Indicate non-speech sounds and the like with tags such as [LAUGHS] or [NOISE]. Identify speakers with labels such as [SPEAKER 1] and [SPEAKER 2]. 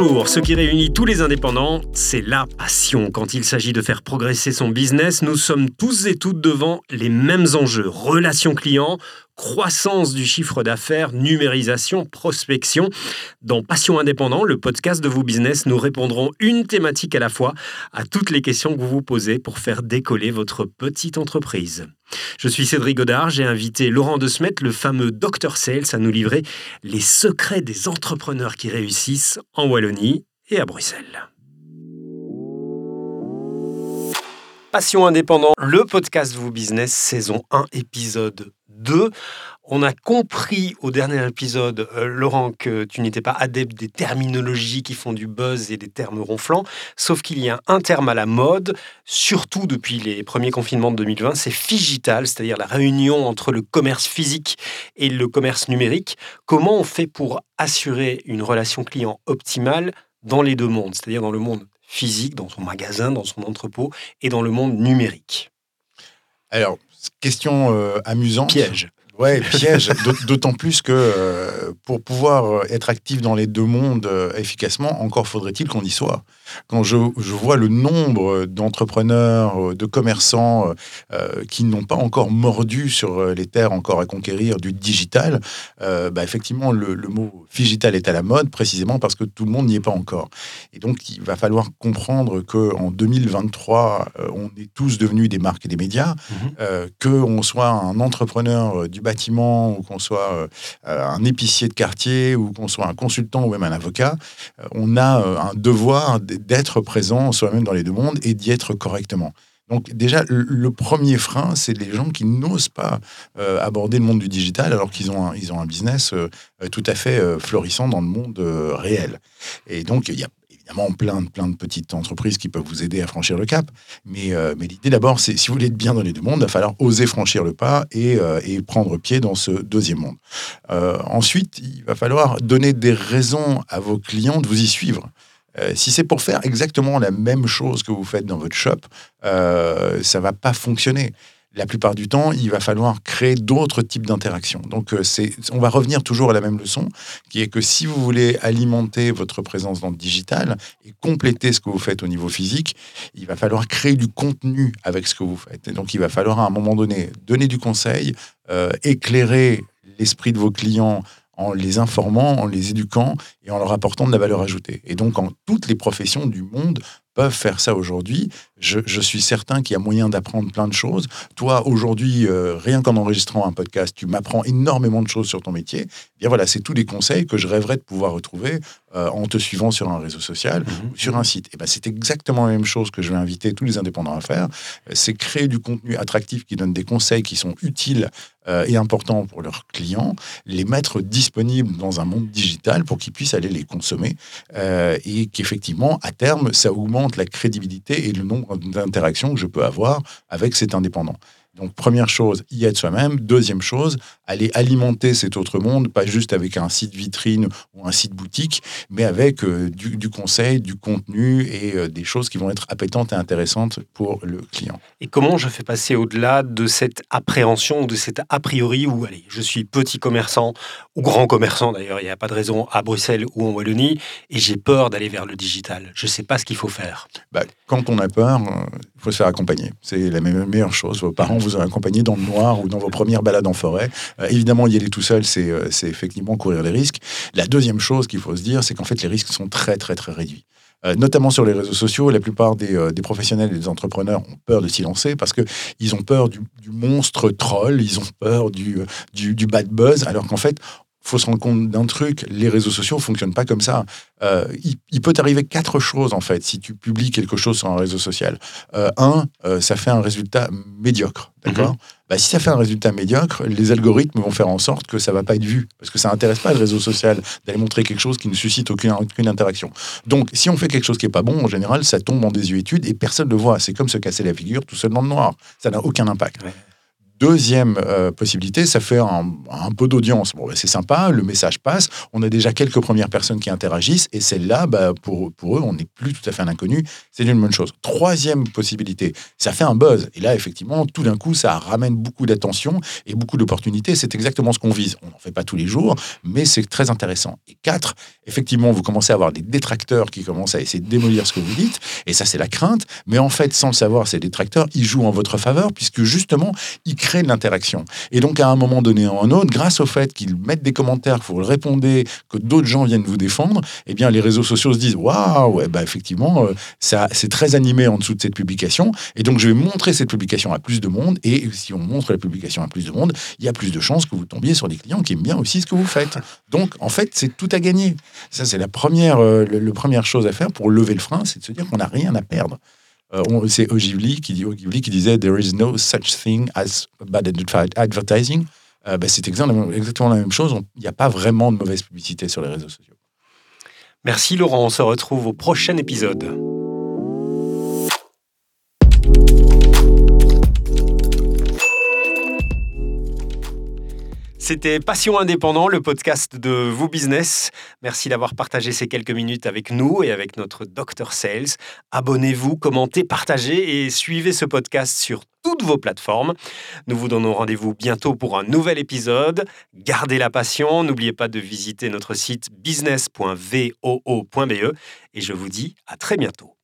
[SPEAKER 1] Bonjour, ce qui réunit tous les indépendants, c'est la passion. Quand il s'agit de faire progresser son business, nous sommes tous et toutes devant les mêmes enjeux. Relations clients, croissance du chiffre d'affaires, numérisation, prospection. Dans Passion Indépendant, le podcast de vos business, nous répondrons une thématique à la fois à toutes les questions que vous vous posez pour faire décoller votre petite entreprise. Je suis Cédric Godard, j'ai invité Laurent De Smet, le fameux Dr Sales, à nous livrer les secrets des entrepreneurs qui réussissent en Wallonie et à Bruxelles. Passion indépendant, le podcast Vous Business, saison 1, épisode 2. On a compris au dernier épisode, euh, Laurent, que tu n'étais pas adepte des terminologies qui font du buzz et des termes ronflants, sauf qu'il y a un terme à la mode, surtout depuis les premiers confinements de 2020, c'est figital, c'est-à-dire la réunion entre le commerce physique et le commerce numérique. Comment on fait pour assurer une relation client optimale dans les deux mondes, c'est-à-dire dans le monde physique, dans son magasin, dans son entrepôt, et dans le monde numérique?
[SPEAKER 2] Alors, question euh, amusante. Ouais, piège. [LAUGHS] D'autant plus que euh, pour pouvoir euh, être actif dans les deux mondes efficacement, encore faudrait-il qu'on y soit quand je, vois le nombre d'entrepreneurs, de commerçants euh, qui n'ont pas encore mordu sur les terres encore à conquérir du digital, euh, bah, effectivement, le, mot digital est à la mode précisément parce que tout le monde n'y est pas encore. Et donc, il va falloir comprendre qu'en 2023, euh, on est tous devenus des marques et des médias, mmh. qu'on soit un entrepreneur du ou qu'on soit un épicier de quartier ou qu'on soit un consultant ou même un avocat, on a un devoir d'être présent soi-même dans les deux mondes et d'y être correctement. Donc déjà, le premier frein, c'est les gens qui n'osent pas euh, aborder le monde du digital alors qu'ils ont, un, ont un business euh, tout à fait euh, florissant dans le monde réel. Et donc, il y a évidemment plein de, petites entreprises qui peuvent vous aider à franchir le cap. Mais, mais l'idée d'abord, c'est si vous voulez être bien dans les deux mondes, il va falloir oser franchir le pas et, et prendre pied dans ce deuxième monde. ensuite, il va falloir donner des raisons à vos clients de vous y suivre. Euh, si c'est pour faire exactement la même chose que vous faites dans votre shop, euh, ça va pas fonctionner. La plupart du temps, il va falloir créer d'autres types d'interactions. Donc, euh, on va revenir toujours à la même leçon, qui est que si vous voulez alimenter votre présence dans le digital et compléter ce que vous faites au niveau physique, il va falloir créer du contenu avec ce que vous faites. Et donc, il va falloir à un moment donné donner du conseil, euh, éclairer l'esprit de vos clients en les informant, en les éduquant et en leur apportant de la valeur ajoutée. Et donc, en toutes les professions du monde peuvent faire ça aujourd'hui. Je, suis certain qu'il y a moyen d'apprendre plein de choses. Toi, aujourd'hui, euh, rien qu'en enregistrant un podcast, tu m'apprends énormément de choses sur ton métier. bien voilà, c'est tous les conseils que je rêverais de pouvoir retrouver euh, en te suivant sur un réseau social mhm. ou sur un site. Et ben, c'est exactement la même chose que je vais inviter tous les indépendants à faire. C'est créer du contenu attractif qui donne des conseils qui sont utiles euh, et importants pour leurs clients, les mettre disponibles dans un monde digital pour qu'ils puissent aller les consommer et qu'effectivement, à terme, ça augmente la crédibilité et le nombre d'interactions que je peux avoir avec cet indépendant. Donc, première chose, y être soi-même. Deuxième chose, aller alimenter cet autre monde, pas juste avec un site vitrine ou un site boutique, mais avec euh, du, conseil, du contenu et euh, des choses qui vont être appétantes et intéressantes pour le client.
[SPEAKER 1] Et comment je fais passer au-delà de cette appréhension, de cet a priori où, allez, je suis petit commerçant ou grand commerçant d'ailleurs, il n'y a pas de raison à Bruxelles ou en Wallonie, et j'ai peur d'aller vers le digital. Je ne sais pas ce qu'il faut faire.
[SPEAKER 2] Bah, quand on a peur, euh, il faut se faire accompagner. C'est la meilleure chose. Vos parents vous ont accompagné dans le noir ou dans vos premières balades en forêt. Euh, évidemment, y aller tout seul, euh, c'est effectivement courir des risques. La deuxième chose qu'il faut se dire, c'est qu'en fait, les risques sont très, très, très réduits. Euh, notamment sur les réseaux sociaux, la plupart des, professionnels et des entrepreneurs ont peur de s'y lancer parce qu'ils ont peur du, monstre troll, ils ont peur du, du, du bad buzz, alors qu'en fait, faut se rendre compte d'un truc, les réseaux sociaux ne fonctionnent pas comme ça. Euh, il, peut t'arriver quatre choses, en fait, si tu publies quelque chose sur un réseau social. Euh, un, euh, ça fait un résultat médiocre, d'accord? Mhm. bah, Si ça fait un résultat médiocre, les algorithmes vont faire en sorte que ça ne va pas être vu, parce que ça n'intéresse pas le réseau social d'aller montrer quelque chose qui ne suscite aucune, aucune interaction. Donc, si on fait quelque chose qui n'est pas bon, en général, ça tombe en désuétude et personne ne le voit. C'est comme se casser la figure tout seul dans le noir. Ça n'a aucun impact. Deuxième euh, possibilité, ça fait un, peu d'audience. Bon, ben, c'est sympa, le message passe, on a déjà quelques premières personnes qui interagissent, et celle-là, bah, pour, pour eux, on n'est plus tout à fait un inconnu, c'est une bonne chose. Troisième possibilité, ça fait un buzz. Et là, effectivement, tout d'un coup, ça ramène beaucoup d'attention et beaucoup d'opportunités. C'est exactement ce qu'on vise. On n'en fait pas tous les jours, mais c'est très intéressant. Et quatre, effectivement, vous commencez à avoir des détracteurs qui commencent à essayer de démolir ce que vous dites, et ça, c'est la crainte. Mais en fait, sans le savoir, ces détracteurs, ils jouent en votre faveur, puisque justement, ils créent de l'interaction. Et donc, à un moment donné ou un autre, grâce au fait qu'ils mettent des commentaires, que vous répondez, que d'autres gens viennent vous défendre, eh bien, les réseaux sociaux se disent Waouh, ouais, bah, effectivement, euh, ça, c'est très animé en dessous de cette publication. Et donc, je vais montrer cette publication à plus de monde. Et si on montre la publication à plus de monde, il y a plus de chances que vous tombiez sur des clients qui aiment bien aussi ce que vous faites. Donc, en fait, c'est tout à gagner. Ça, c'est la euh, le première chose à faire pour lever le frein, c'est de se dire qu'on n'a rien à perdre. Euh, c'est Ogilvy qui, Ogilvy qui disait There is no such thing as bad adver- advertising. Euh, bah, c'est exactement, la même chose. Il n'y a pas vraiment de mauvaise publicité sur les réseaux sociaux.
[SPEAKER 1] Merci Laurent, on se retrouve au prochain épisode. C'était Passion Indépendant, le podcast de Vous Business. Merci d'avoir partagé ces quelques minutes avec nous et avec notre Dr Sales. Abonnez-vous, commentez, partagez et suivez ce podcast sur toutes vos plateformes. Nous vous donnons rendez-vous bientôt pour un nouvel épisode. Gardez la passion, n'oubliez pas de visiter notre site business.voo.be et je vous dis à très bientôt.